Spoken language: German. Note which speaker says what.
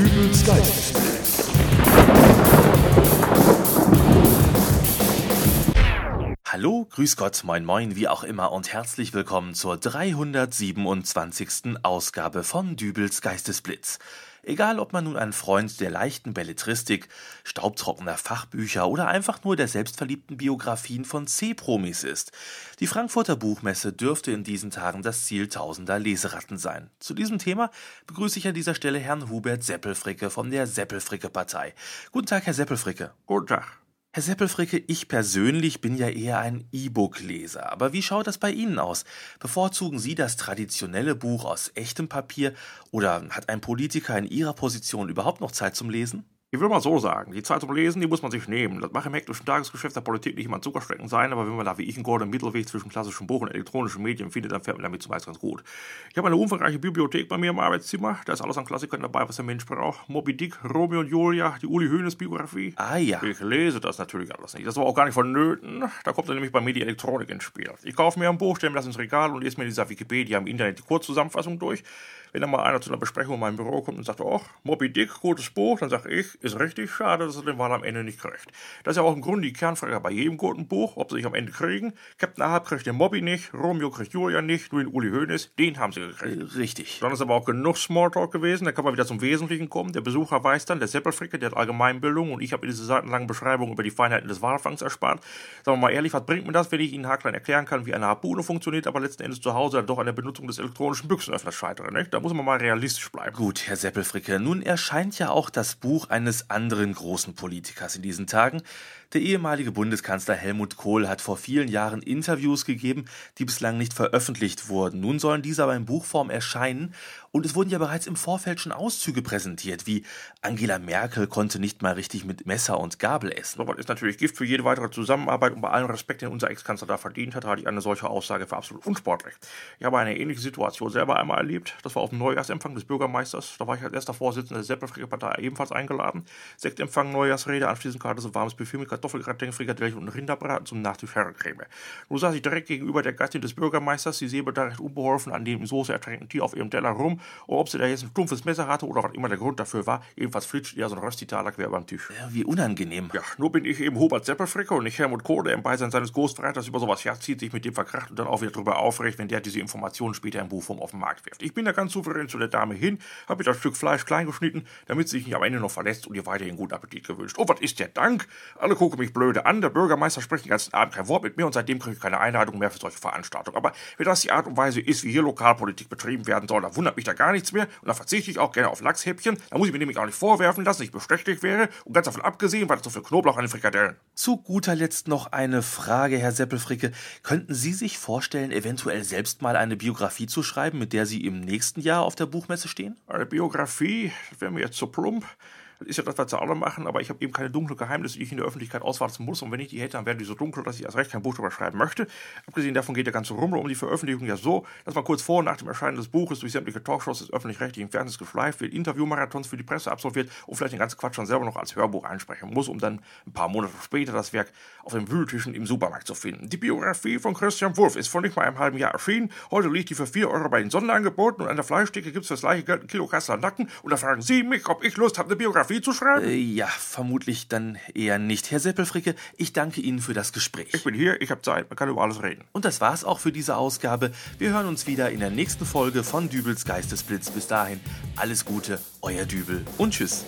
Speaker 1: Dübels Geistesblitz. Hallo, grüß Gott, moin moin, wie auch immer und herzlich willkommen zur 327. Ausgabe von Dübels Geistesblitz. Egal, ob man nun ein Freund der leichten Belletristik, staubtrockener Fachbücher oder einfach nur der selbstverliebten Biografien von C-Promis ist. Die Frankfurter Buchmesse dürfte in diesen Tagen das Ziel tausender Leseratten sein. Zu diesem Thema begrüße ich an dieser Stelle Herrn Hubert Seppelfricke von der Seppelfricke-Partei. Guten Tag, Herr Seppelfricke.
Speaker 2: Guten Tag.
Speaker 1: Herr Seppelfricke, ich persönlich bin ja eher ein E-Book-Leser. Aber wie schaut das bei Ihnen aus? Bevorzugen Sie das traditionelle Buch aus echtem Papier oder hat ein Politiker in Ihrer Position überhaupt noch Zeit zum Lesen?
Speaker 2: Ich will mal so sagen, die Zeit zum Lesen, die muss man sich nehmen. Das mag im hektischen Tagesgeschäft der Politik nicht immer ein Zuckerstecken sein, aber wenn man da wie ich einen goldenen Mittelweg zwischen klassischem Buch und elektronischen Medien findet, dann fährt man damit zumeist ganz gut. Ich habe eine umfangreiche Bibliothek bei mir im Arbeitszimmer. Da ist alles an Klassikern dabei, was der Mensch braucht. Moby Dick, Romeo und Julia, die Uli Hoeneß Biografie.
Speaker 1: Ah ja.
Speaker 2: Ich lese das natürlich alles nicht. Das war auch gar nicht vonnöten. Da kommt dann nämlich bei mir die Elektronik ins Spiel. Ich kaufe mir ein Buch, stelle mir das ins Regal und lese mir in dieser Wikipedia im Internet die Kurzzusammenfassung durch. Wenn dann mal einer zu einer Besprechung in meinem Büro kommt und sagt, oh, Moby Dick, gutes Buch, dann sage ich, ist richtig schade, dass er den Wahl am Ende nicht kriegt. Das ist ja auch im Grunde die Kernfrage bei jedem guten Buch, ob sie sich am Ende kriegen. Captain Ahab kriegt den Moby nicht, Romeo kriegt Julia nicht, nur den Uli Hoeneß, den haben sie gekriegt.
Speaker 1: Äh, richtig.
Speaker 2: Dann ist aber auch genug Smalltalk gewesen, da kann man wieder zum Wesentlichen kommen. Der Besucher weiß dann, der Seppelfricke, der hat Allgemeinbildung und ich habe diese seitenlangen Beschreibungen über die Feinheiten des Walfangs erspart. Sagen wir mal ehrlich, was bringt mir das, wenn ich Ihnen haarklein erklären kann, wie eine Harpune funktioniert, aber letzten Endes zu Hause dann doch an der Benutzung des elektronischen Büchsenöffners scheitere, nicht? Da muss man mal realistisch realistisch bleiben.
Speaker 1: Gut, Herr Seppelfricke, nun erscheint ja auch das Buch eines anderen großen Politikers in diesen Tagen, der ehemalige Bundeskanzler Helmut Kohl hat vor vielen Jahren Interviews gegeben, die bislang nicht veröffentlicht wurden. Nun sollen diese aber in Buchform erscheinen und es wurden ja bereits im Vorfeld schon Auszüge präsentiert, wie Angela Merkel konnte nicht mal richtig mit Messer und Gabel essen.
Speaker 2: Was ist natürlich Gift für jede weitere Zusammenarbeit und bei allem Respekt, den unser Ex-Kanzler da verdient hat, halte ich eine solche Aussage für absolut unsportlich. Ich habe eine ähnliche Situation selber einmal erlebt. Das war auf dem Neujahrsempfang des Bürgermeisters. Da war ich als erster Vorsitzender der Seppelfricke Partei ebenfalls eingeladen. Sektempfang, Neujahrsrede, anschließend gerade so warmes Buffet mit Kartoffelgratin, Frikadellen und Rinderbraten zum Nachtisch Herrencreme. Nun saß ich direkt gegenüber der Gattin des Bürgermeisters, sie säbelte recht unbeholfen an dem in Soße ertränkten Tier auf ihrem Teller rum, und ob sie da jetzt ein stumpfes Messer hatte oder was immer der Grund dafür war, jedenfalls flitscht ihr so ein Röstitaler quer beim Tisch.
Speaker 1: Ja, wie unangenehm.
Speaker 2: Ja, nur bin ich eben Hubert Seppelfricke und nicht Helmut Kohl, der im Beisein seines Ghostwriters über sowas herzieht, sich mit dem verkracht und dann auch wieder drüber aufregt, wenn der diese Informationen später im Buchform auf den Markt wirft. Ich bin da ganz souverän zu der Dame hin, habe mir das Stück Fleisch klein geschnitten, damit sie sich nicht am Ende noch verletzt und ihr weiterhin guten Appetit gewünscht. Oh, was ist der Dank? Alle gucken mich blöde an, der Bürgermeister spricht den ganzen Abend kein Wort mit mir und seitdem kriege ich keine Einladung mehr für solche Veranstaltungen. Aber wenn das die Art und Weise ist, wie hier Lokalpolitik betrieben werden soll, dann wundert mich da gar nichts mehr und da verzichte ich auch gerne auf Lachshäppchen. Da muss ich mir nämlich auch nicht vorwerfen lassen, dass ich bestechlich wäre und ganz davon abgesehen, weil das so viel Knoblauch an den Frikadellen.
Speaker 1: Zu guter Letzt noch eine Frage, Herr Seppelfricke. Könnten Sie sich vorstellen, eventuell selbst mal eine Biografie zu schreiben, mit der Sie im nächsten Jahr auf der Buchmesse stehen?
Speaker 2: Eine Biografie, das wäre mir jetzt zu plump. Ist ja das, was alle machen, aber ich habe eben keine dunklen Geheimnisse, die ich in der Öffentlichkeit auswarten muss. Und wenn ich die hätte, dann wären die so dunkel, dass ich erst recht kein Buch darüber schreiben möchte. Abgesehen davon geht der ganze Rummel um die Veröffentlichung ja so, dass man kurz vor und nach dem Erscheinen des Buches durch sämtliche Talkshows des öffentlich-rechtlichen Fernsehens geschleift wird, Interviewmarathons für die Presse absolviert und vielleicht den ganzen Quatsch dann selber noch als Hörbuch einsprechen muss, um dann ein paar Monate später das Werk auf den Wühltischen im Supermarkt zu finden. Die Biografie von Christian Wulff ist vor nicht mal einem halben Jahr erschienen. Heute liegt die für 4 Euro bei den Sonderangeboten und an der Fleischdecke gibt es das gleiche Geld ein Kilo Kassler Nacken. Und da fragen Sie mich, ob ich Lust habe, eine Biografie zu schreiben?
Speaker 1: Äh, ja, vermutlich dann eher nicht. Herr Seppelfricke, ich danke Ihnen für das Gespräch.
Speaker 2: Ich bin hier, ich habe Zeit, man kann über alles reden.
Speaker 1: Und das war's auch für diese Ausgabe. Wir hören uns wieder in der nächsten Folge von Dübels Geistesblitz. Bis dahin, alles Gute, euer Dübel und tschüss.